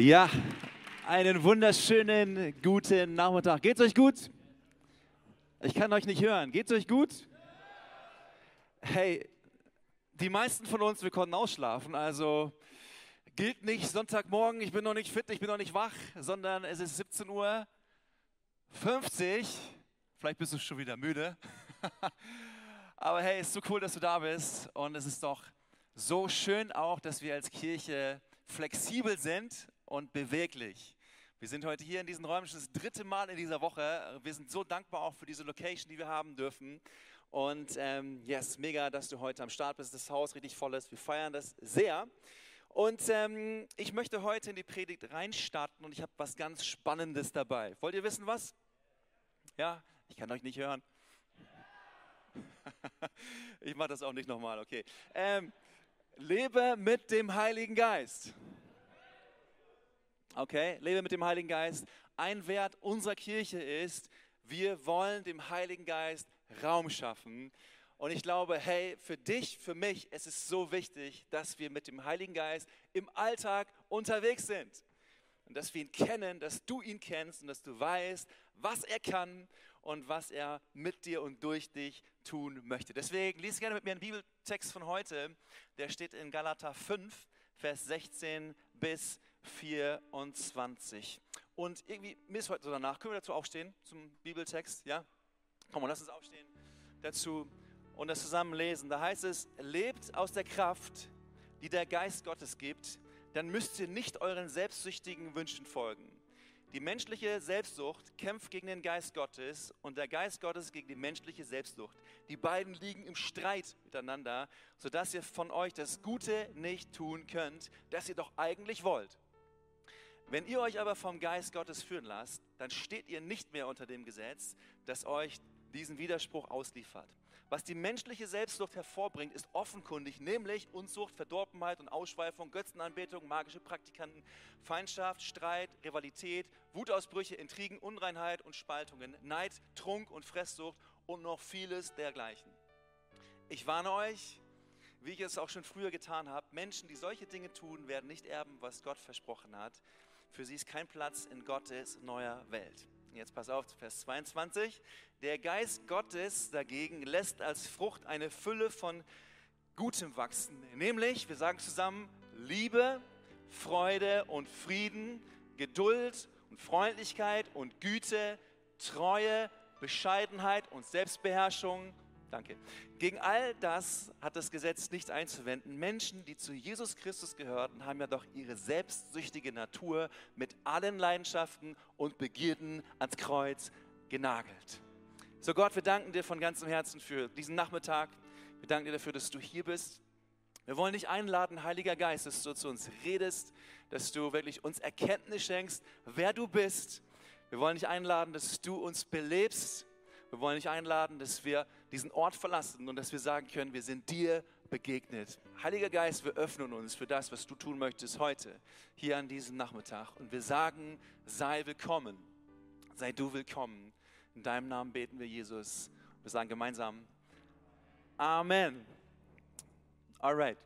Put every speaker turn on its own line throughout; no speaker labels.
Ja, einen wunderschönen guten Nachmittag. Geht's euch gut? Ich kann euch nicht hören. Geht's euch gut? Hey, die meisten von uns, wir konnten ausschlafen, also gilt nicht Sonntagmorgen, ich bin noch nicht fit, ich bin noch nicht wach, sondern es ist 17 Uhr 50. Vielleicht bist du schon wieder müde. Aber hey, ist so cool, dass du da bist und es ist doch so schön auch, dass wir als Kirche flexibel sind und beweglich. Wir sind heute hier in diesen Räumen schon das dritte Mal in dieser Woche. Wir sind so dankbar auch für diese Location, die wir haben dürfen. Und ähm, yes, mega, dass du heute am Start bist, das Haus richtig voll ist. Wir feiern das sehr. Und ähm, ich möchte heute in die Predigt reinstarten und ich habe was ganz Spannendes dabei. Wollt ihr wissen was? Ja, ich kann euch nicht hören. ich mache das auch nicht nochmal, okay. Ähm, lebe mit dem Heiligen Geist. Okay, lebe mit dem Heiligen Geist. Ein Wert unserer Kirche ist, wir wollen dem Heiligen Geist Raum schaffen. Und ich glaube, hey, für dich, für mich, es ist so wichtig, dass wir mit dem Heiligen Geist im Alltag unterwegs sind. Und dass wir ihn kennen, dass du ihn kennst und dass du weißt, was er kann und was er mit dir und durch dich tun möchte. Deswegen lies gerne mit mir einen Bibeltext von heute. Der steht in Galater 5, Vers 16 bis 24. Und irgendwie, mir ist heute so danach, können wir dazu aufstehen, zum Bibeltext? Ja? Komm, lass uns aufstehen dazu und das zusammen lesen. Da heißt es, lebt aus der Kraft, die der Geist Gottes gibt, dann müsst ihr nicht euren selbstsüchtigen Wünschen folgen. Die menschliche Selbstsucht kämpft gegen den Geist Gottes und der Geist Gottes gegen die menschliche Selbstsucht. Die beiden liegen im Streit miteinander, sodass ihr von euch das Gute nicht tun könnt, das ihr doch eigentlich wollt. Wenn ihr euch aber vom Geist Gottes führen lasst, dann steht ihr nicht mehr unter dem Gesetz, das euch diesen Widerspruch ausliefert. Was die menschliche Selbstsucht hervorbringt, ist offenkundig, nämlich Unzucht, Verdorbenheit und Ausschweifung, Götzenanbetung, magische Praktikanten, Feindschaft, Streit, Rivalität, Wutausbrüche, Intrigen, Unreinheit und Spaltungen, Neid, Trunk und Fresssucht und noch vieles dergleichen. Ich warne euch, wie ich es auch schon früher getan habe, Menschen, die solche Dinge tun, werden nicht erben, was Gott versprochen hat. Für sie ist kein Platz in Gottes neuer Welt. Jetzt pass auf, Vers 22. Der Geist Gottes dagegen lässt als Frucht eine Fülle von Gutem wachsen, nämlich, wir sagen zusammen, Liebe, Freude und Frieden, Geduld und Freundlichkeit und Güte, Treue, Bescheidenheit und Selbstbeherrschung. Danke. Gegen all das hat das Gesetz nicht einzuwenden. Menschen, die zu Jesus Christus gehörten, haben ja doch ihre selbstsüchtige Natur mit allen Leidenschaften und Begierden ans Kreuz genagelt. So Gott, wir danken dir von ganzem Herzen für diesen Nachmittag. Wir danken dir dafür, dass du hier bist. Wir wollen dich einladen, Heiliger Geist, dass du zu uns redest, dass du wirklich uns Erkenntnis schenkst, wer du bist. Wir wollen dich einladen, dass du uns belebst wir wollen dich einladen, dass wir diesen Ort verlassen und dass wir sagen können, wir sind dir begegnet. Heiliger Geist, wir öffnen uns für das, was du tun möchtest heute, hier an diesem Nachmittag. Und wir sagen, sei willkommen, sei du willkommen. In deinem Namen beten wir, Jesus. Wir sagen gemeinsam, Amen. Alright.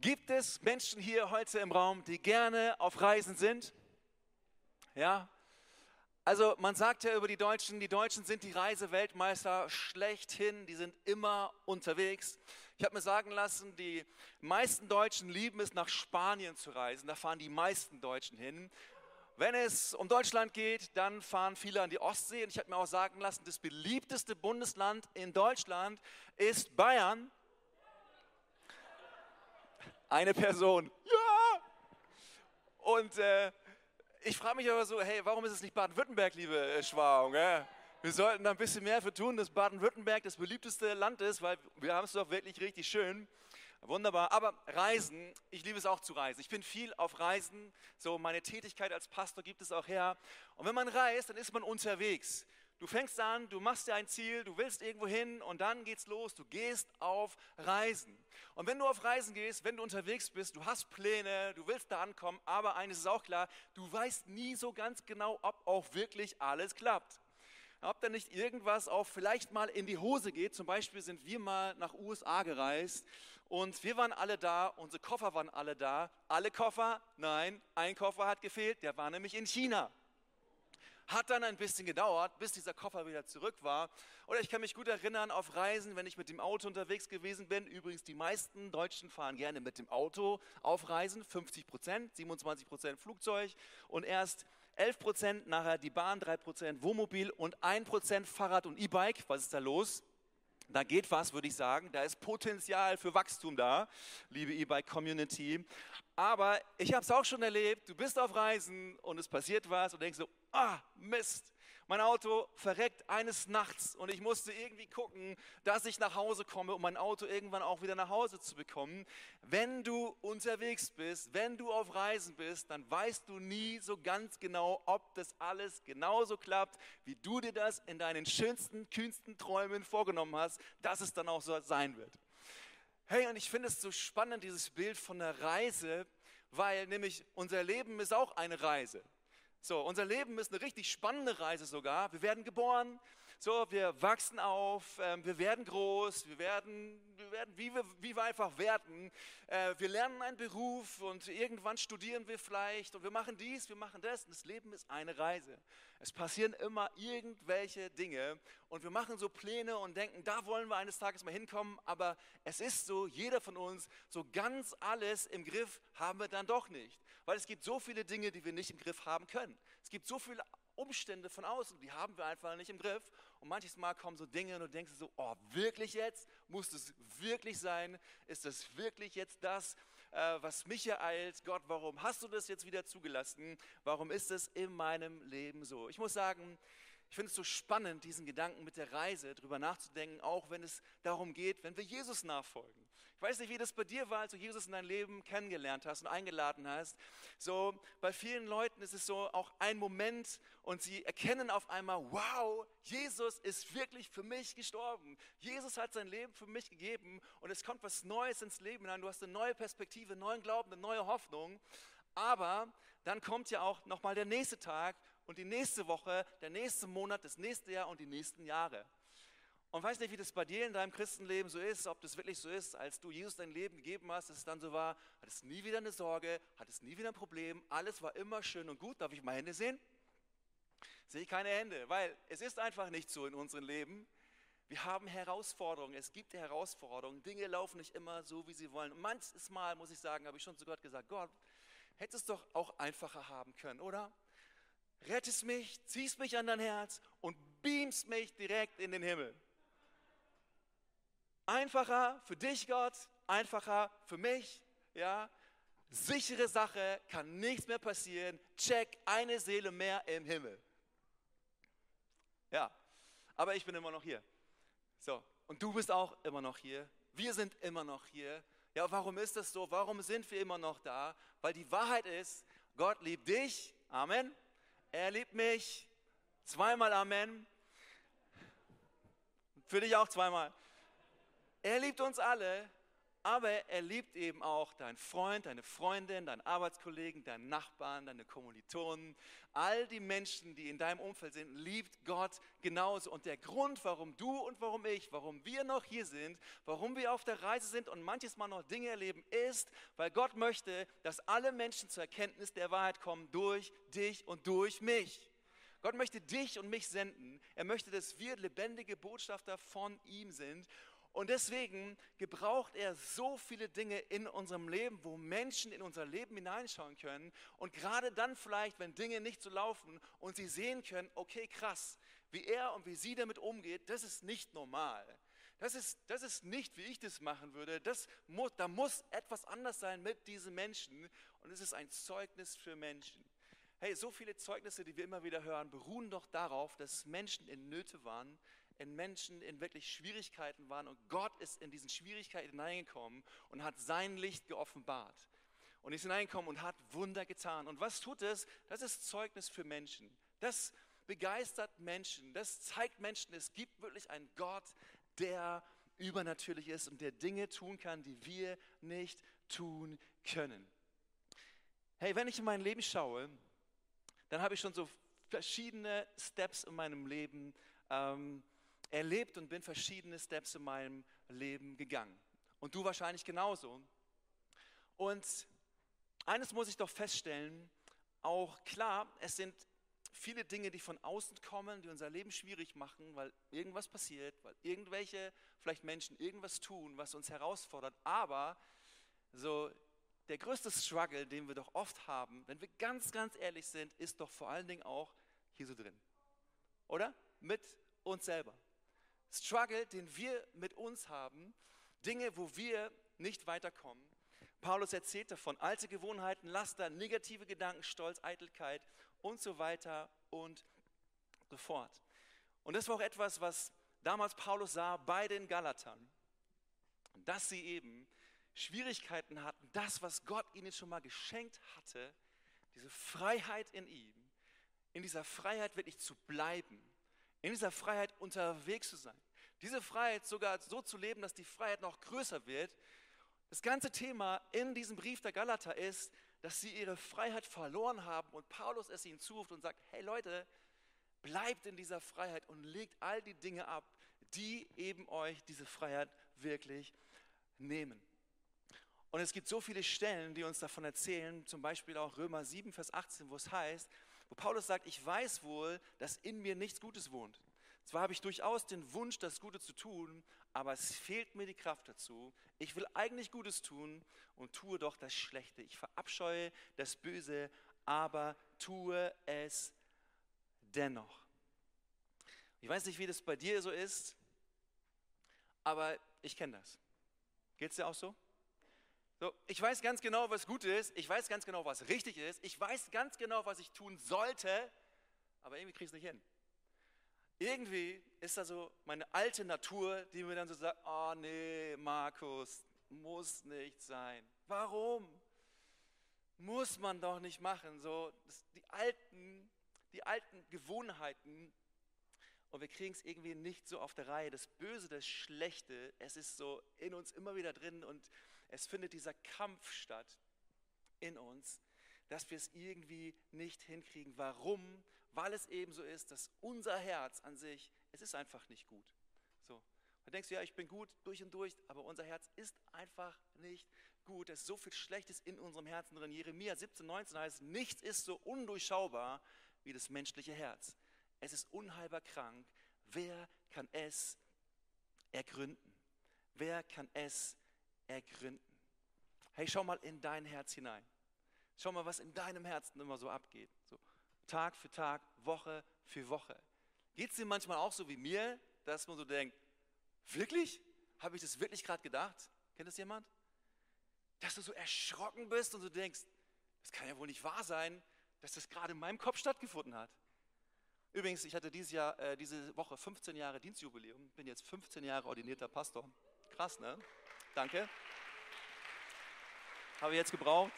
Gibt es Menschen hier heute im Raum, die gerne auf Reisen sind? Ja, also man sagt ja über die Deutschen, die Deutschen sind die Reiseweltmeister schlechthin, die sind immer unterwegs. Ich habe mir sagen lassen, die meisten Deutschen lieben es, nach Spanien zu reisen. Da fahren die meisten Deutschen hin. Wenn es um Deutschland geht, dann fahren viele an die Ostsee. Und ich habe mir auch sagen lassen, das beliebteste Bundesland in Deutschland ist Bayern. Eine Person. Ja! Und äh, ich frage mich aber so, hey, warum ist es nicht Baden-Württemberg, liebe äh, Schwarung? Ja? Wir sollten da ein bisschen mehr für tun, dass Baden-Württemberg das beliebteste Land ist, weil wir haben es doch wirklich richtig schön. Wunderbar. Aber Reisen, ich liebe es auch zu reisen. Ich bin viel auf Reisen. So meine Tätigkeit als Pastor gibt es auch her. Und wenn man reist, dann ist man unterwegs. Du fängst an, du machst dir ein Ziel, du willst irgendwo hin und dann geht's los. Du gehst auf Reisen. Und wenn du auf Reisen gehst, wenn du unterwegs bist, du hast Pläne, du willst da ankommen, aber eines ist auch klar, du weißt nie so ganz genau, ob auch wirklich alles klappt. ob da nicht irgendwas auch vielleicht mal in die Hose geht. Zum Beispiel sind wir mal nach USA gereist und wir waren alle da, unsere Koffer waren alle da. Alle Koffer? Nein, ein Koffer hat gefehlt, der war nämlich in China. Hat dann ein bisschen gedauert, bis dieser Koffer wieder zurück war. Oder ich kann mich gut erinnern auf Reisen, wenn ich mit dem Auto unterwegs gewesen bin. Übrigens, die meisten Deutschen fahren gerne mit dem Auto auf Reisen. 50 Prozent, 27 Prozent Flugzeug und erst 11 Prozent nachher die Bahn, 3 Prozent Wohnmobil und 1 Prozent Fahrrad und E-Bike. Was ist da los? Da geht was, würde ich sagen. Da ist Potenzial für Wachstum da, liebe E-Bike-Community. Aber ich habe es auch schon erlebt. Du bist auf Reisen und es passiert was und denkst so, ah, Mist. Mein Auto verreckt eines Nachts und ich musste irgendwie gucken, dass ich nach Hause komme, um mein Auto irgendwann auch wieder nach Hause zu bekommen. Wenn du unterwegs bist, wenn du auf Reisen bist, dann weißt du nie so ganz genau, ob das alles genauso klappt, wie du dir das in deinen schönsten, kühnsten Träumen vorgenommen hast, dass es dann auch so sein wird. Hey, und ich finde es so spannend, dieses Bild von der Reise, weil nämlich unser Leben ist auch eine Reise. So, unser Leben ist eine richtig spannende Reise sogar. Wir werden geboren, so, wir wachsen auf, äh, wir werden groß, wir werden, wir werden wie, wir, wie wir einfach werden. Äh, wir lernen einen Beruf und irgendwann studieren wir vielleicht und wir machen dies, wir machen das. Und das Leben ist eine Reise. Es passieren immer irgendwelche Dinge und wir machen so Pläne und denken, da wollen wir eines Tages mal hinkommen. Aber es ist so, jeder von uns, so ganz alles im Griff haben wir dann doch nicht. Weil es gibt so viele Dinge, die wir nicht im Griff haben können. Es gibt so viele Umstände von außen, die haben wir einfach nicht im Griff. Und manches Mal kommen so Dinge und du denkst so, oh, wirklich jetzt? Muss es wirklich sein? Ist das wirklich jetzt das, äh, was mich ereilt? Gott, warum hast du das jetzt wieder zugelassen? Warum ist es in meinem Leben so? Ich muss sagen, ich finde es so spannend, diesen Gedanken mit der Reise drüber nachzudenken, auch wenn es darum geht, wenn wir Jesus nachfolgen. Ich weiß nicht, wie das bei dir war, als du Jesus in dein Leben kennengelernt hast und eingeladen hast. So, bei vielen Leuten ist es so auch ein Moment und sie erkennen auf einmal, wow, Jesus ist wirklich für mich gestorben. Jesus hat sein Leben für mich gegeben und es kommt was Neues ins Leben hinein. Du hast eine neue Perspektive, einen neuen Glauben, eine neue Hoffnung. Aber dann kommt ja auch nochmal der nächste Tag und die nächste Woche, der nächste Monat, das nächste Jahr und die nächsten Jahre. Und weiß nicht, wie das bei dir in deinem Christenleben so ist, ob das wirklich so ist, als du Jesus dein Leben gegeben hast, dass es dann so war, hattest nie wieder eine Sorge, hattest nie wieder ein Problem, alles war immer schön und gut. Darf ich mal Hände sehen? Sehe ich keine Hände, weil es ist einfach nicht so in unserem Leben. Wir haben Herausforderungen, es gibt Herausforderungen, Dinge laufen nicht immer so, wie sie wollen. Manches Mal, muss ich sagen, habe ich schon zu Gott gesagt, Gott, hättest es doch auch einfacher haben können, oder? Rettest mich, ziehst mich an dein Herz und beamst mich direkt in den Himmel. Einfacher für dich, Gott, einfacher für mich, ja. Sichere Sache, kann nichts mehr passieren. Check, eine Seele mehr im Himmel. Ja, aber ich bin immer noch hier. So, und du bist auch immer noch hier. Wir sind immer noch hier. Ja, warum ist das so? Warum sind wir immer noch da? Weil die Wahrheit ist, Gott liebt dich. Amen. Er liebt mich. Zweimal Amen. Für dich auch zweimal. Er liebt uns alle, aber er liebt eben auch deinen Freund, deine Freundin, deinen Arbeitskollegen, deinen Nachbarn, deine Kommilitonen. All die Menschen, die in deinem Umfeld sind, liebt Gott genauso. Und der Grund, warum du und warum ich, warum wir noch hier sind, warum wir auf der Reise sind und manches Mal noch Dinge erleben, ist, weil Gott möchte, dass alle Menschen zur Erkenntnis der Wahrheit kommen durch dich und durch mich. Gott möchte dich und mich senden. Er möchte, dass wir lebendige Botschafter von ihm sind. Und deswegen gebraucht er so viele Dinge in unserem Leben, wo Menschen in unser Leben hineinschauen können. Und gerade dann vielleicht, wenn Dinge nicht so laufen und sie sehen können, okay, krass, wie er und wie sie damit umgeht, das ist nicht normal. Das ist, das ist nicht, wie ich das machen würde. Das muss, da muss etwas anders sein mit diesen Menschen. Und es ist ein Zeugnis für Menschen. Hey, so viele Zeugnisse, die wir immer wieder hören, beruhen doch darauf, dass Menschen in Nöte waren, in Menschen in wirklich Schwierigkeiten waren und Gott ist in diesen Schwierigkeiten hineingekommen und hat sein Licht geoffenbart. Und ist hineingekommen und hat Wunder getan. Und was tut es? Das ist Zeugnis für Menschen. Das begeistert Menschen. Das zeigt Menschen, es gibt wirklich einen Gott, der übernatürlich ist und der Dinge tun kann, die wir nicht tun können. Hey, wenn ich in mein Leben schaue, dann habe ich schon so verschiedene Steps in meinem Leben ähm, erlebt und bin verschiedene Steps in meinem Leben gegangen. Und du wahrscheinlich genauso. Und eines muss ich doch feststellen, auch klar, es sind viele Dinge, die von außen kommen, die unser Leben schwierig machen, weil irgendwas passiert, weil irgendwelche vielleicht Menschen irgendwas tun, was uns herausfordert. Aber so der größte Struggle, den wir doch oft haben, wenn wir ganz, ganz ehrlich sind, ist doch vor allen Dingen auch hier so drin. Oder? Mit uns selber. Struggle, den wir mit uns haben, Dinge, wo wir nicht weiterkommen. Paulus erzählt davon, alte Gewohnheiten, Laster, negative Gedanken, Stolz, Eitelkeit und so weiter und so fort. Und das war auch etwas, was damals Paulus sah bei den Galatern, dass sie eben Schwierigkeiten hatten, das, was Gott ihnen schon mal geschenkt hatte, diese Freiheit in ihm, in dieser Freiheit wirklich zu bleiben, in dieser Freiheit unterwegs zu sein, diese Freiheit sogar so zu leben, dass die Freiheit noch größer wird. Das ganze Thema in diesem Brief der Galater ist, dass sie ihre Freiheit verloren haben und Paulus es ihnen zuruft und sagt, hey Leute, bleibt in dieser Freiheit und legt all die Dinge ab, die eben euch diese Freiheit wirklich nehmen. Und es gibt so viele Stellen, die uns davon erzählen, zum Beispiel auch Römer 7, Vers 18, wo es heißt, wo Paulus sagt, ich weiß wohl, dass in mir nichts Gutes wohnt. Zwar habe ich durchaus den Wunsch, das Gute zu tun, aber es fehlt mir die Kraft dazu. Ich will eigentlich Gutes tun und tue doch das Schlechte. Ich verabscheue das Böse, aber tue es dennoch. Ich weiß nicht, wie das bei dir so ist, aber ich kenne das. Geht es dir auch so? So, ich weiß ganz genau, was gut ist. Ich weiß ganz genau, was richtig ist. Ich weiß ganz genau, was ich tun sollte. Aber irgendwie kriege ich es nicht hin. Irgendwie ist da so meine alte Natur, die mir dann so sagt, oh nee, Markus, muss nicht sein. Warum? Muss man doch nicht machen. So, die alten, die alten Gewohnheiten, und wir kriegen es irgendwie nicht so auf der Reihe. Das Böse, das Schlechte, es ist so in uns immer wieder drin und es findet dieser Kampf statt in uns, dass wir es irgendwie nicht hinkriegen. Warum? Weil es eben so ist, dass unser Herz an sich, es ist einfach nicht gut. So. Du denkst, ja, ich bin gut durch und durch, aber unser Herz ist einfach nicht gut. Es ist so viel Schlechtes in unserem Herzen drin. Jeremia 17, 19 heißt, nichts ist so undurchschaubar wie das menschliche Herz. Es ist unheilbar krank. Wer kann es ergründen? Wer kann es ergründen. Hey, schau mal in dein Herz hinein. Schau mal, was in deinem Herzen immer so abgeht. So, Tag für Tag, Woche für Woche. Geht es dir manchmal auch so wie mir, dass man so denkt, wirklich? Habe ich das wirklich gerade gedacht? Kennt das jemand? Dass du so erschrocken bist und du denkst, das kann ja wohl nicht wahr sein, dass das gerade in meinem Kopf stattgefunden hat. Übrigens, ich hatte dieses Jahr, äh, diese Woche 15 Jahre Dienstjubiläum, bin jetzt 15 Jahre ordinierter Pastor. Krass, ne? Danke. Habe ich jetzt gebraucht.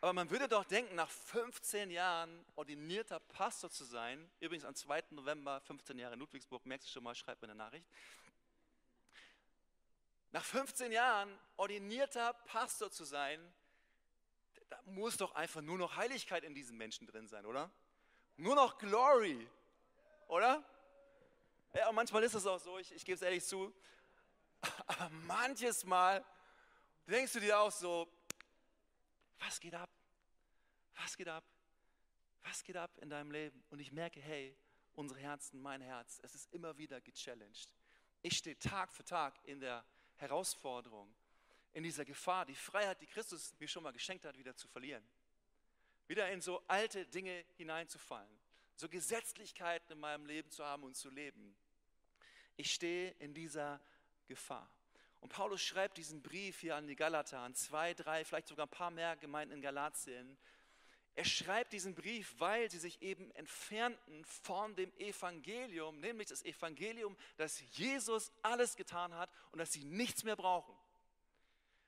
Aber man würde doch denken, nach 15 Jahren ordinierter Pastor zu sein, übrigens am 2. November, 15 Jahre in Ludwigsburg, merkst du schon mal, schreib mir eine Nachricht. Nach 15 Jahren ordinierter Pastor zu sein, da muss doch einfach nur noch Heiligkeit in diesen Menschen drin sein, oder? Nur noch Glory, oder? Ja, und manchmal ist es auch so, ich, ich gebe es ehrlich zu, aber manches Mal denkst du dir auch so, was geht ab? Was geht ab? Was geht ab in deinem Leben? Und ich merke, hey, unsere Herzen, mein Herz, es ist immer wieder gechallenged. Ich stehe Tag für Tag in der Herausforderung, in dieser Gefahr, die Freiheit, die Christus mir schon mal geschenkt hat, wieder zu verlieren. Wieder in so alte Dinge hineinzufallen, so Gesetzlichkeiten in meinem Leben zu haben und zu leben. Ich stehe in dieser Gefahr. Und Paulus schreibt diesen Brief hier an die Galater, an zwei, drei, vielleicht sogar ein paar mehr Gemeinden in Galatien. Er schreibt diesen Brief, weil sie sich eben entfernten von dem Evangelium, nämlich das Evangelium, dass Jesus alles getan hat und dass sie nichts mehr brauchen.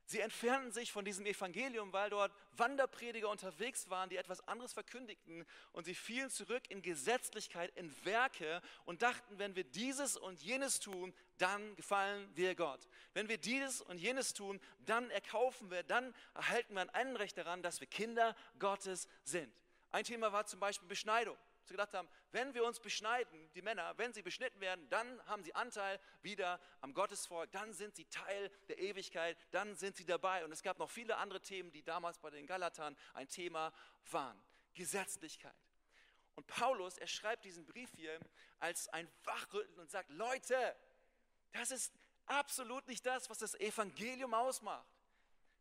Sie entfernten sich von diesem Evangelium, weil dort Wanderprediger unterwegs waren, die etwas anderes verkündigten. Und sie fielen zurück in Gesetzlichkeit, in Werke und dachten, wenn wir dieses und jenes tun, dann gefallen wir Gott. Wenn wir dieses und jenes tun, dann erkaufen wir, dann erhalten wir ein Anrecht daran, dass wir Kinder Gottes sind. Ein Thema war zum Beispiel Beschneidung. Sie gedacht haben, wenn wir uns beschneiden, die Männer, wenn sie beschnitten werden, dann haben sie Anteil wieder am Gottesvolk, dann sind sie Teil der Ewigkeit, dann sind sie dabei. Und es gab noch viele andere Themen, die damals bei den Galatern ein Thema waren. Gesetzlichkeit. Und Paulus, er schreibt diesen Brief hier als ein Wachrütteln und sagt, Leute, das ist absolut nicht das, was das Evangelium ausmacht.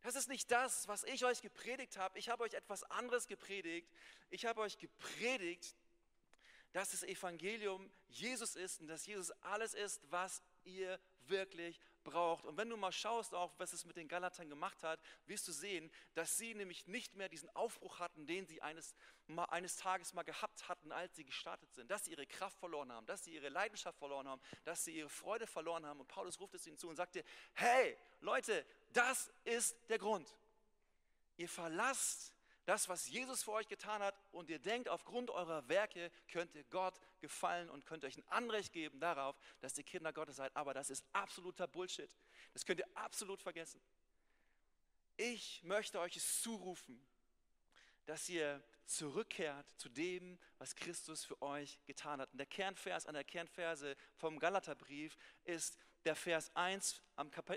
Das ist nicht das, was ich euch gepredigt habe. Ich habe euch etwas anderes gepredigt. Ich habe euch gepredigt, dass das Evangelium Jesus ist und dass Jesus alles ist, was ihr wirklich braucht. Und wenn du mal schaust, auch was es mit den Galatern gemacht hat, wirst du sehen, dass sie nämlich nicht mehr diesen Aufbruch hatten, den sie eines, mal, eines Tages mal gehabt hatten, als sie gestartet sind. Dass sie ihre Kraft verloren haben, dass sie ihre Leidenschaft verloren haben, dass sie ihre Freude verloren haben. Und Paulus ruft es ihnen zu und sagte, hey Leute, das ist der Grund. Ihr verlasst das, was Jesus für euch getan hat, und ihr denkt, aufgrund eurer Werke könnt ihr Gott gefallen und könnt euch ein Anrecht geben darauf, dass ihr Kinder Gottes seid. Aber das ist absoluter Bullshit. Das könnt ihr absolut vergessen. Ich möchte euch es zurufen, dass ihr zurückkehrt zu dem, was Christus für euch getan hat. Und der Kernvers an der Kernverse vom Galaterbrief ist der Vers 1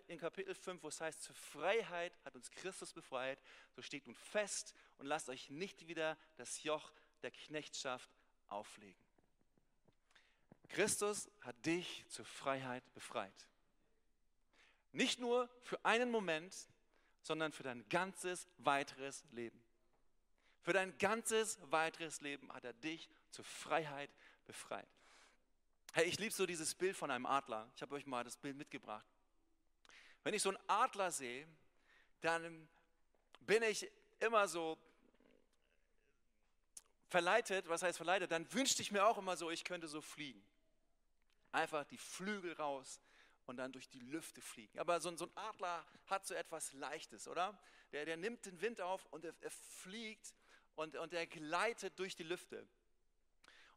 in Kapitel 5, wo es heißt, zur Freiheit hat uns Christus befreit, so steht nun fest und lasst euch nicht wieder das Joch der Knechtschaft auflegen. Christus hat dich zur Freiheit befreit. Nicht nur für einen Moment, sondern für dein ganzes weiteres Leben. Für dein ganzes weiteres Leben hat er dich zur Freiheit befreit. Hey, ich liebe so dieses Bild von einem Adler. Ich habe euch mal das Bild mitgebracht. Wenn ich so einen Adler sehe, dann bin ich immer so verleitet, was heißt verleitet, dann wünschte ich mir auch immer so, ich könnte so fliegen. Einfach die Flügel raus und dann durch die Lüfte fliegen. Aber so, so ein Adler hat so etwas Leichtes, oder? Der, der nimmt den Wind auf und er, er fliegt und, und er gleitet durch die Lüfte.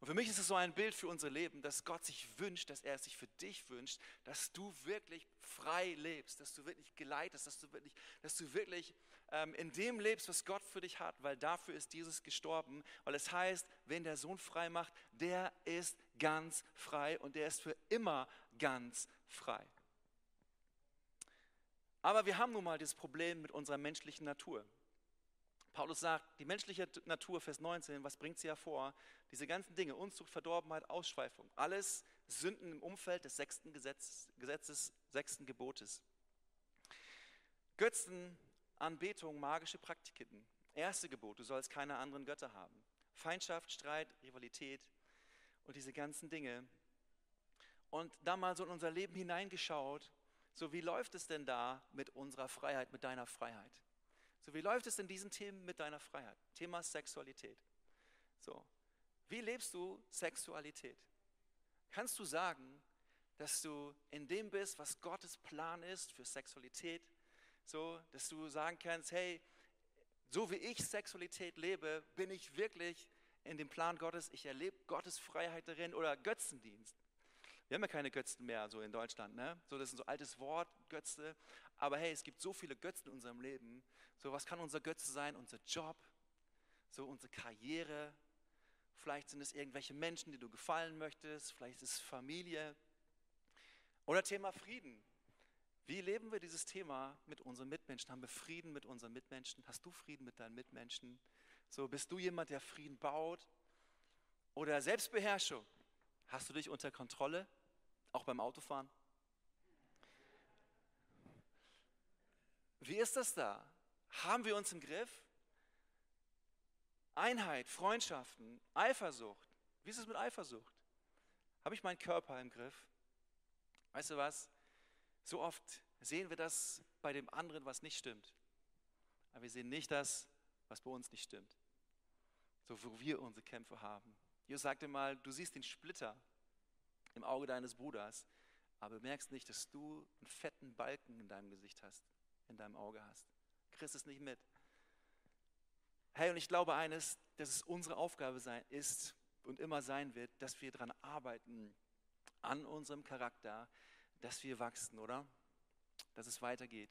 Und für mich ist es so ein Bild für unser Leben, dass Gott sich wünscht, dass er es sich für dich wünscht, dass du wirklich frei lebst, dass du wirklich geleitest, dass du wirklich, dass du wirklich ähm, in dem lebst, was Gott für dich hat, weil dafür ist Jesus gestorben, weil es heißt, wenn der Sohn frei macht, der ist ganz frei und der ist für immer ganz frei. Aber wir haben nun mal das Problem mit unserer menschlichen Natur. Paulus sagt, die menschliche Natur, Vers 19, was bringt sie hervor? Diese ganzen Dinge, Unzucht, Verdorbenheit, Ausschweifung, alles Sünden im Umfeld des sechsten Gesetzes, Gesetzes sechsten Gebotes. Götzen, Anbetung, magische Praktiken. Erste Gebot, du sollst keine anderen Götter haben. Feindschaft, Streit, Rivalität und diese ganzen Dinge. Und da mal so in unser Leben hineingeschaut, so wie läuft es denn da mit unserer Freiheit, mit deiner Freiheit? So, wie läuft es in diesen Themen mit deiner Freiheit? Thema Sexualität. So, wie lebst du Sexualität? Kannst du sagen, dass du in dem bist, was Gottes Plan ist für Sexualität? So, dass du sagen kannst, hey, so wie ich Sexualität lebe, bin ich wirklich in dem Plan Gottes, ich erlebe Gottes Freiheit darin oder Götzendienst. Wir haben ja keine Götzen mehr so in Deutschland, ne? So, das ist ein so altes Wort, Götze. Aber hey, es gibt so viele Götzen in unserem Leben. So, was kann unser Götze sein? Unser Job, so unsere Karriere. Vielleicht sind es irgendwelche Menschen, die du gefallen möchtest. Vielleicht ist es Familie. Oder Thema Frieden. Wie leben wir dieses Thema mit unseren Mitmenschen? Haben wir Frieden mit unseren Mitmenschen? Hast du Frieden mit deinen Mitmenschen? So, bist du jemand, der Frieden baut? Oder Selbstbeherrschung? Hast du dich unter Kontrolle? Auch beim Autofahren? Wie ist das da? Haben wir uns im Griff? Einheit, Freundschaften, Eifersucht. Wie ist es mit Eifersucht? Habe ich meinen Körper im Griff? Weißt du was? So oft sehen wir das bei dem anderen, was nicht stimmt. Aber wir sehen nicht das, was bei uns nicht stimmt. So, wo wir unsere Kämpfe haben. Jesus sagte mal, du siehst den Splitter im Auge deines Bruders, aber merkst nicht, dass du einen fetten Balken in deinem Gesicht hast, in deinem Auge hast. Kriegst es nicht mit. Hey, und ich glaube eines, dass es unsere Aufgabe sein ist und immer sein wird, dass wir daran arbeiten, an unserem Charakter, dass wir wachsen, oder? Dass es weitergeht.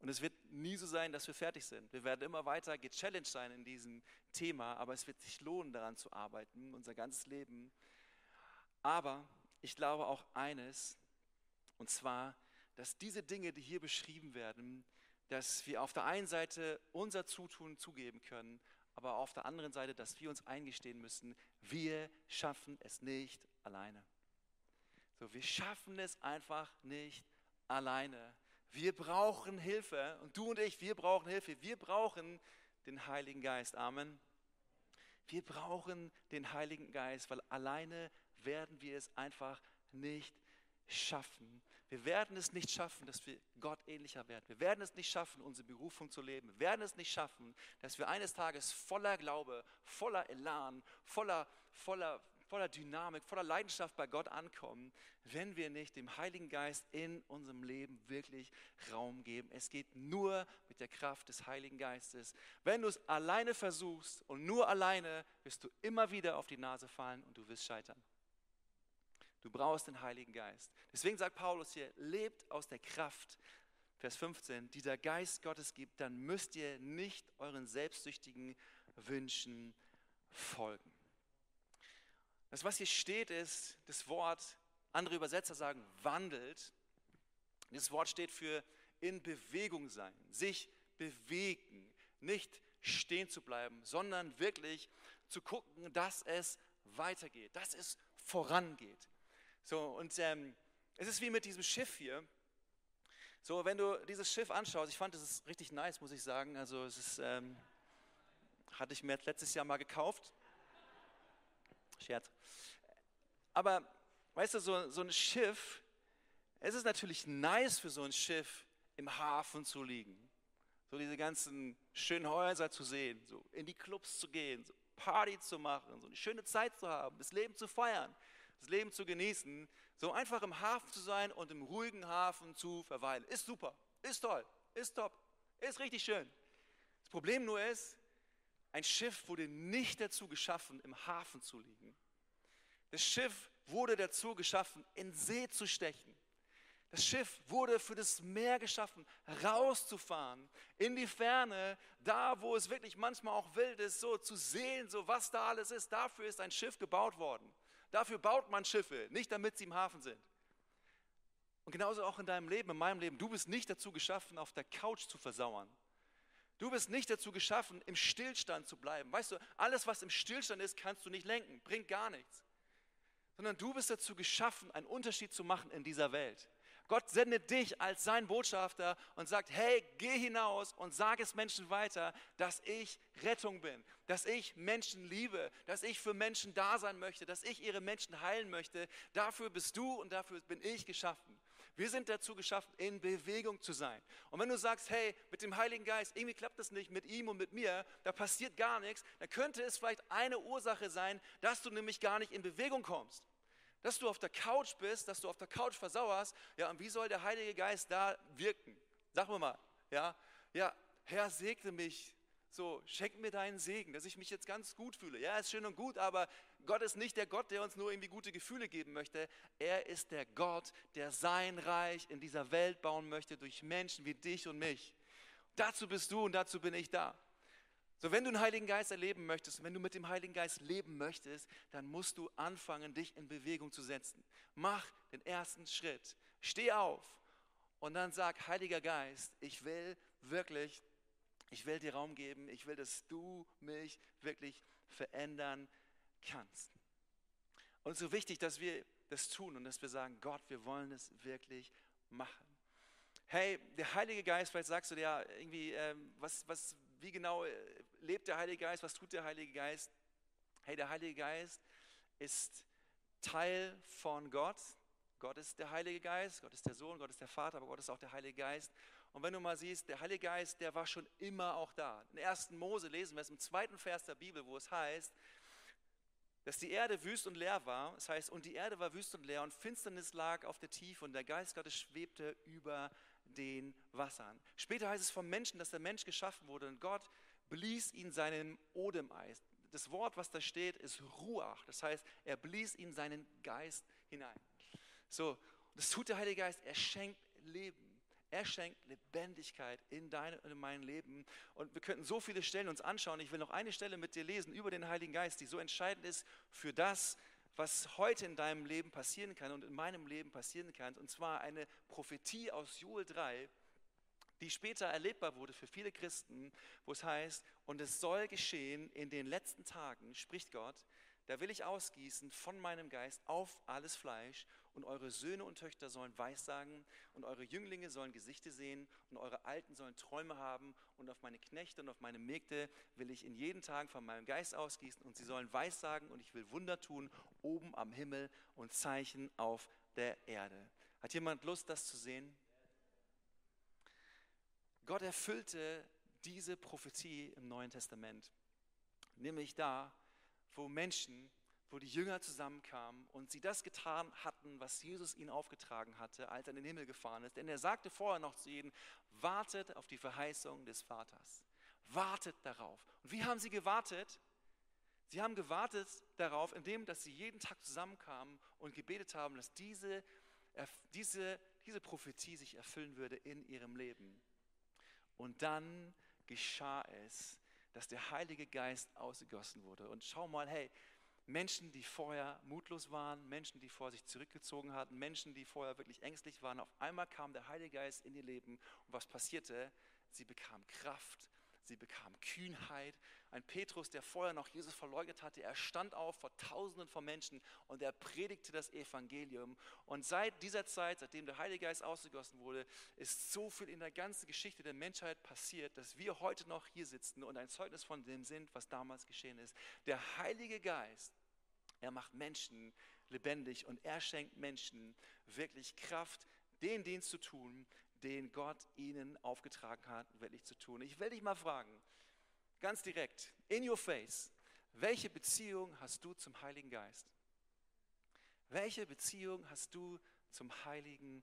Und es wird nie so sein, dass wir fertig sind. Wir werden immer weiter gechallenged sein in diesem Thema, aber es wird sich lohnen, daran zu arbeiten, unser ganzes Leben. Aber ich glaube auch eines, und zwar, dass diese Dinge, die hier beschrieben werden, dass wir auf der einen Seite unser Zutun zugeben können, aber auf der anderen Seite, dass wir uns eingestehen müssen, wir schaffen es nicht alleine. So, wir schaffen es einfach nicht alleine. Wir brauchen Hilfe und du und ich, wir brauchen Hilfe. Wir brauchen den Heiligen Geist. Amen. Wir brauchen den Heiligen Geist, weil alleine werden wir es einfach nicht schaffen. Wir werden es nicht schaffen, dass wir Gott ähnlicher werden. Wir werden es nicht schaffen, unsere Berufung zu leben. Wir werden es nicht schaffen, dass wir eines Tages voller Glaube, voller Elan, voller, voller, voller Dynamik, voller Leidenschaft bei Gott ankommen, wenn wir nicht dem Heiligen Geist in unserem Leben wirklich Raum geben. Es geht nur mit der Kraft des Heiligen Geistes. Wenn du es alleine versuchst und nur alleine, wirst du immer wieder auf die Nase fallen und du wirst scheitern. Du brauchst den Heiligen Geist. Deswegen sagt Paulus hier, lebt aus der Kraft, Vers 15, die der Geist Gottes gibt, dann müsst ihr nicht euren selbstsüchtigen Wünschen folgen. Das, was hier steht, ist das Wort, andere Übersetzer sagen, wandelt. Dieses Wort steht für in Bewegung sein, sich bewegen, nicht stehen zu bleiben, sondern wirklich zu gucken, dass es weitergeht, dass es vorangeht. So, und ähm, es ist wie mit diesem Schiff hier. So, wenn du dieses Schiff anschaust, ich fand es richtig nice, muss ich sagen. Also, es ist, ähm, hatte ich mir letztes Jahr mal gekauft. Scherz. Aber weißt du, so, so ein Schiff, es ist natürlich nice für so ein Schiff im Hafen zu liegen. So diese ganzen schönen Häuser zu sehen, so in die Clubs zu gehen, so Party zu machen, so eine schöne Zeit zu haben, das Leben zu feiern, das Leben zu genießen, so einfach im Hafen zu sein und im ruhigen Hafen zu verweilen. Ist super, ist toll, ist top, ist richtig schön. Das Problem nur ist, ein Schiff wurde nicht dazu geschaffen, im Hafen zu liegen. Das Schiff wurde dazu geschaffen, in See zu stechen. Das Schiff wurde für das Meer geschaffen, rauszufahren, in die Ferne, da wo es wirklich manchmal auch wild ist, so zu sehen, so was da alles ist. Dafür ist ein Schiff gebaut worden. Dafür baut man Schiffe, nicht damit sie im Hafen sind. Und genauso auch in deinem Leben, in meinem Leben. Du bist nicht dazu geschaffen, auf der Couch zu versauern. Du bist nicht dazu geschaffen, im Stillstand zu bleiben. Weißt du, alles, was im Stillstand ist, kannst du nicht lenken, bringt gar nichts sondern du bist dazu geschaffen, einen Unterschied zu machen in dieser Welt. Gott sendet dich als sein Botschafter und sagt, hey, geh hinaus und sag es Menschen weiter, dass ich Rettung bin, dass ich Menschen liebe, dass ich für Menschen da sein möchte, dass ich ihre Menschen heilen möchte. Dafür bist du und dafür bin ich geschaffen. Wir sind dazu geschaffen, in Bewegung zu sein. Und wenn du sagst, hey, mit dem Heiligen Geist, irgendwie klappt das nicht mit ihm und mit mir, da passiert gar nichts, dann könnte es vielleicht eine Ursache sein, dass du nämlich gar nicht in Bewegung kommst. Dass du auf der Couch bist, dass du auf der Couch versauerst, ja, und wie soll der Heilige Geist da wirken? Sag mir mal, ja, ja, Herr, segne mich, so, schenk mir deinen Segen, dass ich mich jetzt ganz gut fühle. Ja, ist schön und gut, aber Gott ist nicht der Gott, der uns nur irgendwie gute Gefühle geben möchte. Er ist der Gott, der sein Reich in dieser Welt bauen möchte durch Menschen wie dich und mich. Dazu bist du und dazu bin ich da. So, wenn du den Heiligen Geist erleben möchtest, wenn du mit dem Heiligen Geist leben möchtest, dann musst du anfangen, dich in Bewegung zu setzen. Mach den ersten Schritt. Steh auf und dann sag, Heiliger Geist, ich will wirklich, ich will dir Raum geben, ich will, dass du mich wirklich verändern kannst. Und so wichtig, dass wir das tun und dass wir sagen, Gott, wir wollen es wirklich machen. Hey, der Heilige Geist, vielleicht sagst du dir ja irgendwie, ähm, was, was, wie genau äh, lebt der Heilige Geist? Was tut der Heilige Geist? Hey, der Heilige Geist ist Teil von Gott. Gott ist der Heilige Geist, Gott ist der Sohn, Gott ist der Vater, aber Gott ist auch der Heilige Geist. Und wenn du mal siehst, der Heilige Geist, der war schon immer auch da. In 1. Mose lesen wir es im zweiten Vers der Bibel, wo es heißt, dass die Erde wüst und leer war. Das heißt, und die Erde war wüst und leer und Finsternis lag auf der Tiefe und der Geist Gottes schwebte über den Wassern. Später heißt es vom Menschen, dass der Mensch geschaffen wurde und Gott blies ihn seinen Odem ein. Das Wort, was da steht, ist Ruach. Das heißt, er blies ihn seinen Geist hinein. So, das tut der Heilige Geist. Er schenkt Leben. Er schenkt Lebendigkeit in dein und in mein Leben. Und wir könnten so viele Stellen uns anschauen. Ich will noch eine Stelle mit dir lesen über den Heiligen Geist, die so entscheidend ist für das, was heute in deinem Leben passieren kann und in meinem Leben passieren kann. Und zwar eine Prophetie aus Joel 3, die später erlebbar wurde für viele Christen, wo es heißt, und es soll geschehen in den letzten Tagen, spricht Gott, da will ich ausgießen von meinem Geist auf alles Fleisch und eure Söhne und Töchter sollen Weissagen und eure Jünglinge sollen Gesichte sehen und eure Alten sollen Träume haben und auf meine Knechte und auf meine Mägde will ich in jeden Tag von meinem Geist ausgießen und sie sollen Weissagen und ich will Wunder tun oben am Himmel und Zeichen auf der Erde. Hat jemand Lust, das zu sehen? Gott erfüllte diese Prophetie im Neuen Testament, nämlich da, wo Menschen, wo die Jünger zusammenkamen und sie das getan hatten, was Jesus ihnen aufgetragen hatte, als er in den Himmel gefahren ist. Denn er sagte vorher noch zu ihnen, wartet auf die Verheißung des Vaters. Wartet darauf. Und wie haben sie gewartet? Sie haben gewartet darauf, indem dass sie jeden Tag zusammenkamen und gebetet haben, dass diese, diese, diese Prophetie sich erfüllen würde in ihrem Leben. Und dann geschah es, dass der Heilige Geist ausgegossen wurde. Und schau mal, hey, Menschen, die vorher mutlos waren, Menschen, die vorher sich zurückgezogen hatten, Menschen, die vorher wirklich ängstlich waren, auf einmal kam der Heilige Geist in ihr Leben. Und was passierte? Sie bekamen Kraft, sie bekamen Kühnheit. Ein Petrus, der vorher noch Jesus verleugnet hatte, er stand auf vor Tausenden von Menschen und er predigte das Evangelium. Und seit dieser Zeit, seitdem der Heilige Geist ausgegossen wurde, ist so viel in der ganzen Geschichte der Menschheit passiert, dass wir heute noch hier sitzen und ein Zeugnis von dem sind, was damals geschehen ist. Der Heilige Geist, er macht Menschen lebendig und er schenkt Menschen wirklich Kraft, den Dienst zu tun, den Gott ihnen aufgetragen hat, wirklich zu tun. Ich will dich mal fragen, ganz direkt, in your face, welche Beziehung hast du zum Heiligen Geist? Welche Beziehung hast du zum Heiligen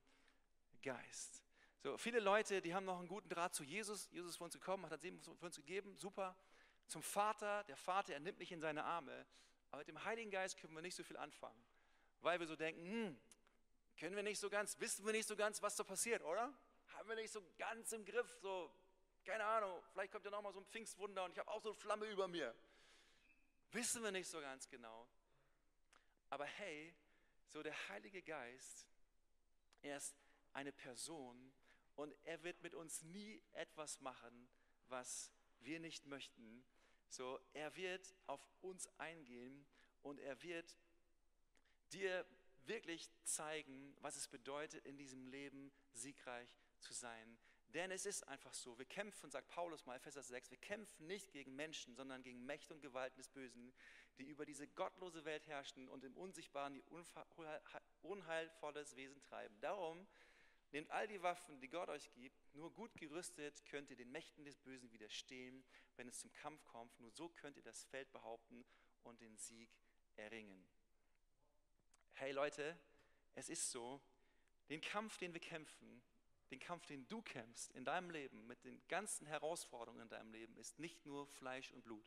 Geist? So, viele Leute, die haben noch einen guten Draht zu Jesus. Jesus ist für uns gekommen, hat das Leben für uns gegeben, super. Zum Vater, der Vater, er nimmt mich in seine Arme. Aber mit dem Heiligen Geist können wir nicht so viel anfangen, weil wir so denken, hm, können wir nicht so ganz, wissen wir nicht so ganz, was da passiert, oder? Haben wir nicht so ganz im Griff. So, keine Ahnung, vielleicht kommt ja nochmal so ein Pfingstwunder und ich habe auch so eine Flamme über mir. Wissen wir nicht so ganz genau. Aber hey, so der Heilige Geist, er ist eine Person und er wird mit uns nie etwas machen, was wir nicht möchten. So, er wird auf uns eingehen und er wird dir wirklich zeigen, was es bedeutet, in diesem Leben siegreich zu sein. Denn es ist einfach so, wir kämpfen, sagt Paulus mal, Epheser 6, wir kämpfen nicht gegen Menschen, sondern gegen Mächte und Gewalten des Bösen, die über diese gottlose Welt herrschen und im Unsichtbaren die unheilvolles Wesen treiben. Darum nehmt all die Waffen, die Gott euch gibt, nur gut gerüstet könnt ihr den Mächten des Bösen widerstehen, wenn es zum Kampf kommt. Nur so könnt ihr das Feld behaupten und den Sieg erringen. Hey Leute, es ist so, den Kampf, den wir kämpfen, den Kampf, den du kämpfst in deinem Leben, mit den ganzen Herausforderungen in deinem Leben, ist nicht nur Fleisch und Blut,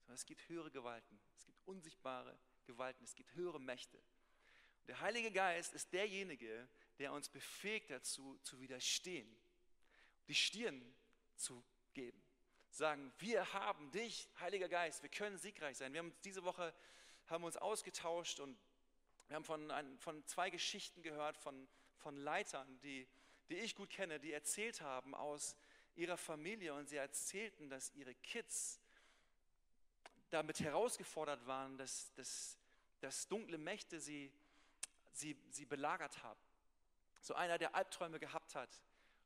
sondern es gibt höhere Gewalten, es gibt unsichtbare Gewalten, es gibt höhere Mächte. Und der Heilige Geist ist derjenige, der uns befähigt dazu, zu widerstehen, die Stirn zu geben. Sagen, wir haben dich, Heiliger Geist, wir können siegreich sein. Wir haben diese Woche haben uns ausgetauscht und wir haben von, ein, von zwei Geschichten gehört von, von Leitern, die die ich gut kenne, die erzählt haben aus ihrer Familie und sie erzählten, dass ihre Kids damit herausgefordert waren, dass, dass, dass dunkle Mächte sie, sie, sie belagert haben. So einer, der Albträume gehabt hat.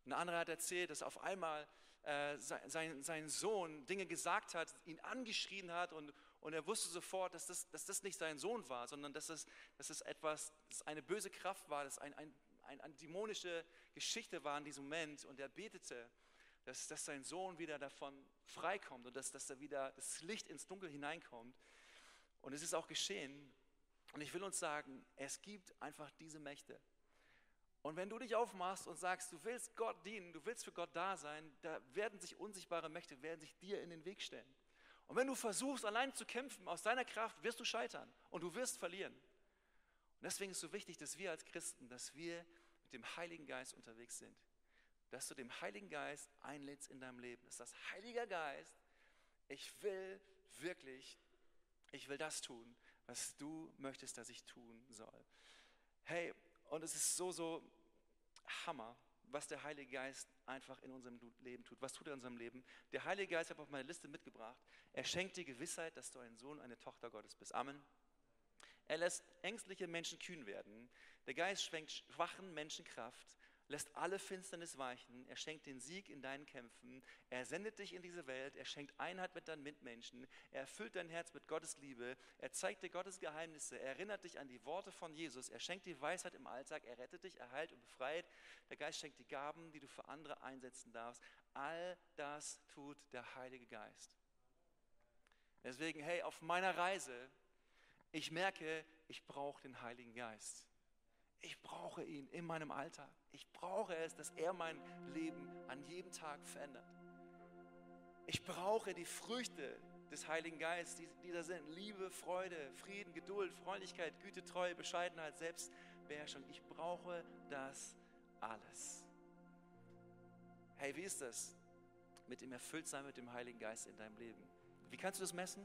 Ein anderer hat erzählt, dass auf einmal äh, sein, sein Sohn Dinge gesagt hat, ihn angeschrien hat und, und er wusste sofort, dass das, dass das nicht sein Sohn war, sondern dass es, dass es etwas, dass eine böse Kraft war, dass ein, ein, ein, eine dämonische Geschichte war in diesem Moment und er betete, dass, dass sein Sohn wieder davon freikommt und dass, dass da wieder das Licht ins Dunkel hineinkommt. Und es ist auch geschehen. Und ich will uns sagen, es gibt einfach diese Mächte. Und wenn du dich aufmachst und sagst, du willst Gott dienen, du willst für Gott da sein, da werden sich unsichtbare Mächte, werden sich dir in den Weg stellen. Und wenn du versuchst, allein zu kämpfen, aus deiner Kraft, wirst du scheitern und du wirst verlieren. Und deswegen ist es so wichtig, dass wir als Christen, dass wir mit dem Heiligen Geist unterwegs sind. dass du dem Heiligen Geist einlädst in deinem Leben. Dass das Heiliger Geist, ich will wirklich, ich will das tun, was du möchtest, dass ich tun soll. Hey, und es ist so, so Hammer, was der Heilige Geist einfach in unserem Leben tut. Was tut er in unserem Leben? Der Heilige Geist, ich habe auf meine Liste mitgebracht, er schenkt dir Gewissheit, dass du ein Sohn, eine Tochter Gottes bist. Amen. Er lässt ängstliche Menschen kühn werden. Der Geist schwenkt schwachen Menschen Kraft lässt alle Finsternis weichen, er schenkt den Sieg in deinen Kämpfen, er sendet dich in diese Welt, er schenkt Einheit mit deinen Mitmenschen, er erfüllt dein Herz mit Gottes Liebe, er zeigt dir Gottes Geheimnisse, er erinnert dich an die Worte von Jesus, er schenkt dir Weisheit im Alltag, er rettet dich, er heilt und befreit, der Geist schenkt die Gaben, die du für andere einsetzen darfst. All das tut der Heilige Geist. Deswegen, hey, auf meiner Reise, ich merke, ich brauche den Heiligen Geist. Ich brauche ihn in meinem Alltag. Ich brauche es, dass er mein Leben an jedem Tag verändert. Ich brauche die Früchte des Heiligen Geistes, die, die da sind. Liebe, Freude, Frieden, Geduld, Freundlichkeit, Güte, Treue, Bescheidenheit, Selbstbeherrschung. Ich brauche das alles. Hey, wie ist das mit dem Erfülltsein mit dem Heiligen Geist in deinem Leben? Wie kannst du das messen?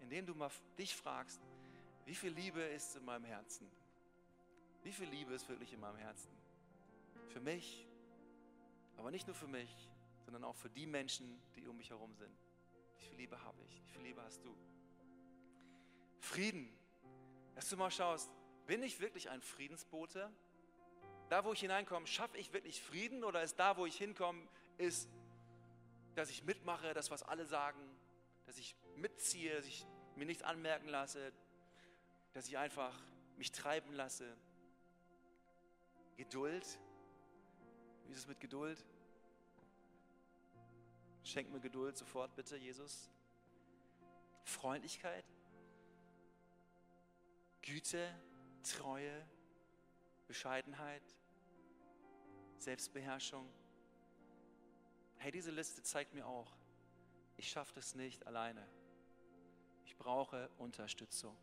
Indem du mal dich fragst, wie viel Liebe ist in meinem Herzen? Wie viel Liebe ist wirklich in meinem Herzen? Für mich, aber nicht nur für mich, sondern auch für die Menschen, die um mich herum sind. Wie viel Liebe habe ich? Wie viel Liebe hast du? Frieden. Dass du mal schaust, bin ich wirklich ein Friedensbote? Da, wo ich hineinkomme, schaffe ich wirklich Frieden oder ist da, wo ich hinkomme, ist, dass ich mitmache, das, was alle sagen, dass ich mitziehe, dass ich mir nichts anmerken lasse, dass ich einfach mich treiben lasse? Geduld. Wie ist es mit Geduld? Schenk mir Geduld sofort, bitte, Jesus. Freundlichkeit, Güte, Treue, Bescheidenheit, Selbstbeherrschung. Hey, diese Liste zeigt mir auch, ich schaffe das nicht alleine. Ich brauche Unterstützung.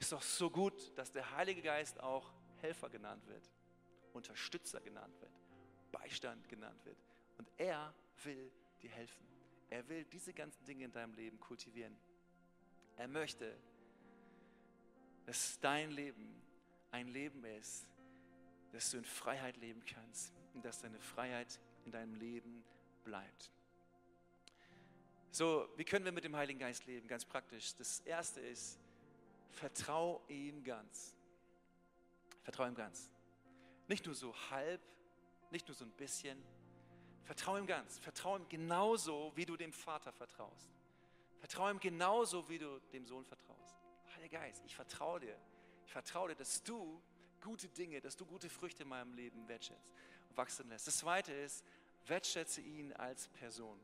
Ist doch so gut, dass der Heilige Geist auch Helfer genannt wird. Unterstützer genannt wird, Beistand genannt wird. Und er will dir helfen. Er will diese ganzen Dinge in deinem Leben kultivieren. Er möchte, dass dein Leben ein Leben ist, dass du in Freiheit leben kannst und dass deine Freiheit in deinem Leben bleibt. So, wie können wir mit dem Heiligen Geist leben? Ganz praktisch. Das erste ist, vertrau ihm ganz. Vertrau ihm ganz. Nicht nur so halb, nicht nur so ein bisschen. Vertrau ihm ganz. Vertrau ihm genauso, wie du dem Vater vertraust. Vertrau ihm genauso, wie du dem Sohn vertraust. Heiliger Geist, ich vertraue dir. Ich vertraue dir, dass du gute Dinge, dass du gute Früchte in meinem Leben wertschätzt und wachsen lässt. Das zweite ist, wertschätze ihn als Person.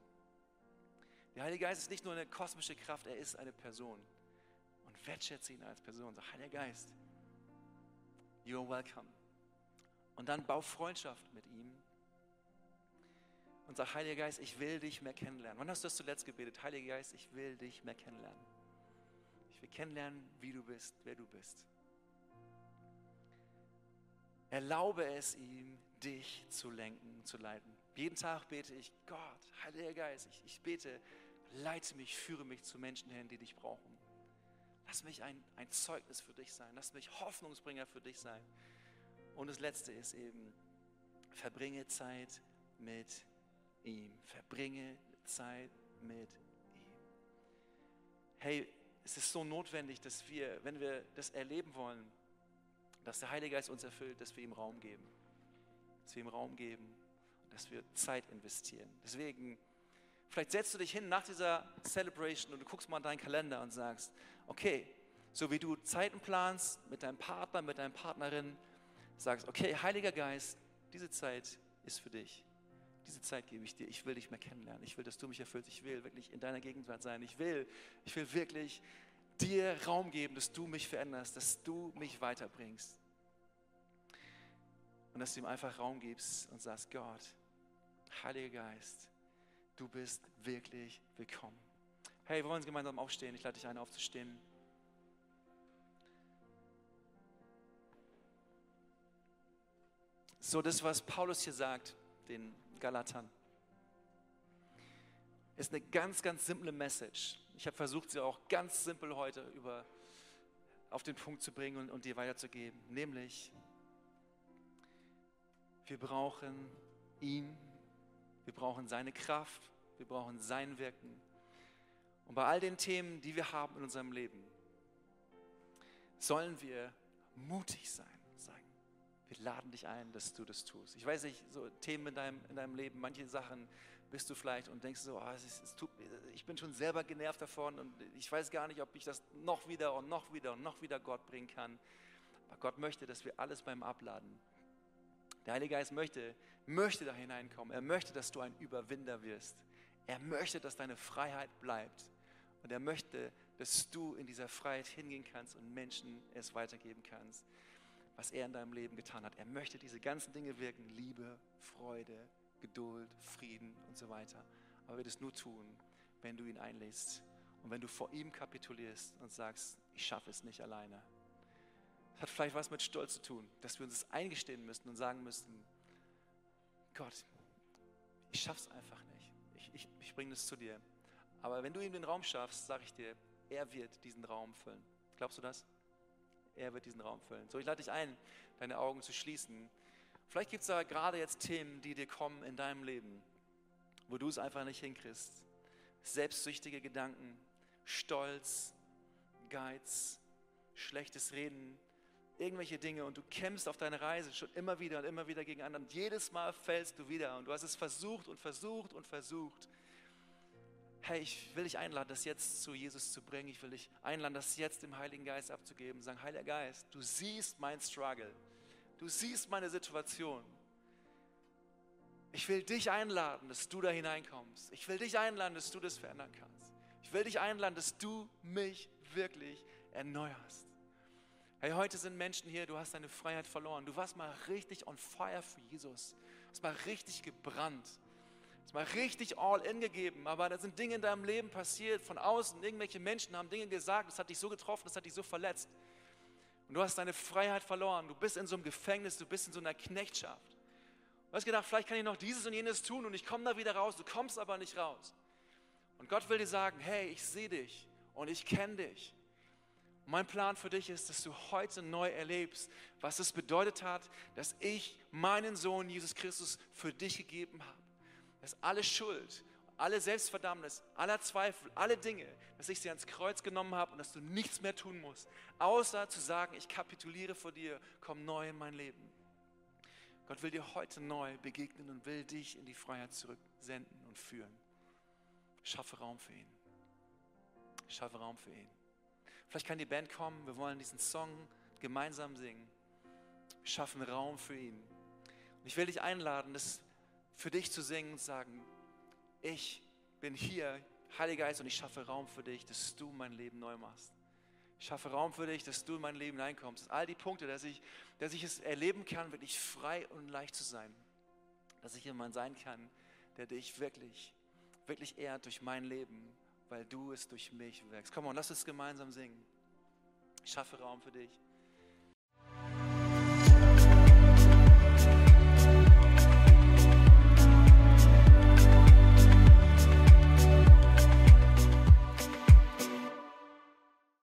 Der Heilige Geist ist nicht nur eine kosmische Kraft, er ist eine Person. Und wertschätze ihn als Person. Sag, Heiliger Geist, you're welcome. Und dann bau Freundschaft mit ihm. Und sag, Heiliger Geist, ich will dich mehr kennenlernen. Wann hast du das zuletzt gebetet? Heiliger Geist, ich will dich mehr kennenlernen. Ich will kennenlernen, wie du bist, wer du bist. Erlaube es ihm, dich zu lenken, zu leiten. Jeden Tag bete ich, Gott, Heiliger Geist, ich, ich bete, leite mich, führe mich zu Menschen hin, die dich brauchen. Lass mich ein, ein Zeugnis für dich sein. Lass mich Hoffnungsbringer für dich sein. Und das Letzte ist eben, verbringe Zeit mit ihm. Verbringe Zeit mit ihm. Hey, es ist so notwendig, dass wir, wenn wir das erleben wollen, dass der Heilige Geist uns erfüllt, dass wir ihm Raum geben. Dass wir ihm Raum geben und dass wir Zeit investieren. Deswegen, vielleicht setzt du dich hin nach dieser Celebration und du guckst mal in deinen Kalender und sagst, okay, so wie du Zeiten planst mit deinem Partner, mit deiner Partnerin, sagst, okay, Heiliger Geist, diese Zeit ist für dich. Diese Zeit gebe ich dir. Ich will dich mehr kennenlernen. Ich will, dass du mich erfüllst. Ich will wirklich in deiner Gegenwart sein. Ich will, ich will wirklich dir Raum geben, dass du mich veränderst, dass du mich weiterbringst. Und dass du ihm einfach Raum gibst und sagst, Gott, Heiliger Geist, du bist wirklich willkommen. Hey, wir wollen uns gemeinsam aufstehen. Ich lade dich ein, aufzustehen. So, das, was Paulus hier sagt, den Galatern. Ist eine ganz, ganz simple Message. Ich habe versucht, sie auch ganz simpel heute über, auf den Punkt zu bringen und, und dir weiterzugeben. Nämlich, wir brauchen ihn, wir brauchen seine Kraft, wir brauchen sein Wirken. Und bei all den Themen, die wir haben in unserem Leben, sollen wir mutig sein, sagen, wir laden dich ein, dass du das tust. Ich weiß nicht, so Themen in deinem, in deinem Leben, manche Sachen bist du vielleicht und denkst so, oh, es ist, es tut, ich bin schon selber genervt davon und ich weiß gar nicht, ob ich das noch wieder und noch wieder und noch wieder Gott bringen kann. Aber Gott möchte, dass wir alles beim Abladen der Heilige Geist möchte, möchte da hineinkommen. Er möchte, dass du ein Überwinder wirst. Er möchte, dass deine Freiheit bleibt. Und er möchte, dass du in dieser Freiheit hingehen kannst und Menschen es weitergeben kannst, was er in deinem Leben getan hat. Er möchte diese ganzen Dinge wirken. Liebe, Freude, Geduld, Frieden und so weiter. Aber er wird es nur tun, wenn du ihn einlädst und wenn du vor ihm kapitulierst und sagst, ich schaffe es nicht alleine. Hat vielleicht was mit Stolz zu tun, dass wir uns das eingestehen müssen und sagen müssen, Gott, ich schaff's einfach nicht. Ich, ich, ich bringe das zu dir. Aber wenn du ihm den Raum schaffst, sage ich dir, er wird diesen Raum füllen. Glaubst du das? Er wird diesen Raum füllen. So, ich lade dich ein, deine Augen zu schließen. Vielleicht gibt es da gerade jetzt Themen, die dir kommen in deinem Leben, wo du es einfach nicht hinkriegst. Selbstsüchtige Gedanken, Stolz, Geiz, schlechtes Reden, irgendwelche Dinge und du kämpfst auf deiner Reise schon immer wieder und immer wieder gegen anderen. Jedes Mal fällst du wieder und du hast es versucht und versucht und versucht. Hey, ich will dich einladen, das jetzt zu Jesus zu bringen. Ich will dich einladen, das jetzt dem Heiligen Geist abzugeben. Sagen, Heiliger Geist, du siehst mein Struggle. Du siehst meine Situation. Ich will dich einladen, dass du da hineinkommst. Ich will dich einladen, dass du das verändern kannst. Ich will dich einladen, dass du mich wirklich erneuerst. Hey, heute sind Menschen hier, du hast deine Freiheit verloren. Du warst mal richtig on fire für Jesus. Du hast mal richtig gebrannt. Du hast mal richtig all in gegeben. Aber da sind Dinge in deinem Leben passiert von außen. Irgendwelche Menschen haben Dinge gesagt, das hat dich so getroffen, das hat dich so verletzt. Und du hast deine Freiheit verloren. Du bist in so einem Gefängnis, du bist in so einer Knechtschaft. Du hast gedacht, vielleicht kann ich noch dieses und jenes tun und ich komme da wieder raus. Du kommst aber nicht raus. Und Gott will dir sagen, hey, ich sehe dich und ich kenne dich. Mein Plan für dich ist, dass du heute neu erlebst, was es bedeutet hat, dass ich meinen Sohn Jesus Christus für dich gegeben habe. Dass alle Schuld, alle Selbstverdammnis, aller Zweifel, alle Dinge, dass ich sie ans Kreuz genommen habe und dass du nichts mehr tun musst, außer zu sagen, ich kapituliere vor dir, komm neu in mein Leben. Gott will dir heute neu begegnen und will dich in die Freiheit zurücksenden und führen. Schaffe Raum für ihn. Schaffe Raum für ihn. Vielleicht kann die Band kommen, wir wollen diesen Song gemeinsam singen. Wir schaffen Raum für ihn. Und ich will dich einladen, das für dich zu singen und sagen, ich bin hier, Heiliger Geist, und ich schaffe Raum für dich, dass du mein Leben neu machst. Ich schaffe Raum für dich, dass du in mein Leben hineinkommst. All die Punkte, dass ich, dass ich es erleben kann, wirklich frei und leicht zu sein. Dass ich jemand sein kann, der dich wirklich, wirklich ehrt durch mein Leben weil du es durch mich wirkst. Komm und lass uns gemeinsam singen. Ich schaffe Raum für dich.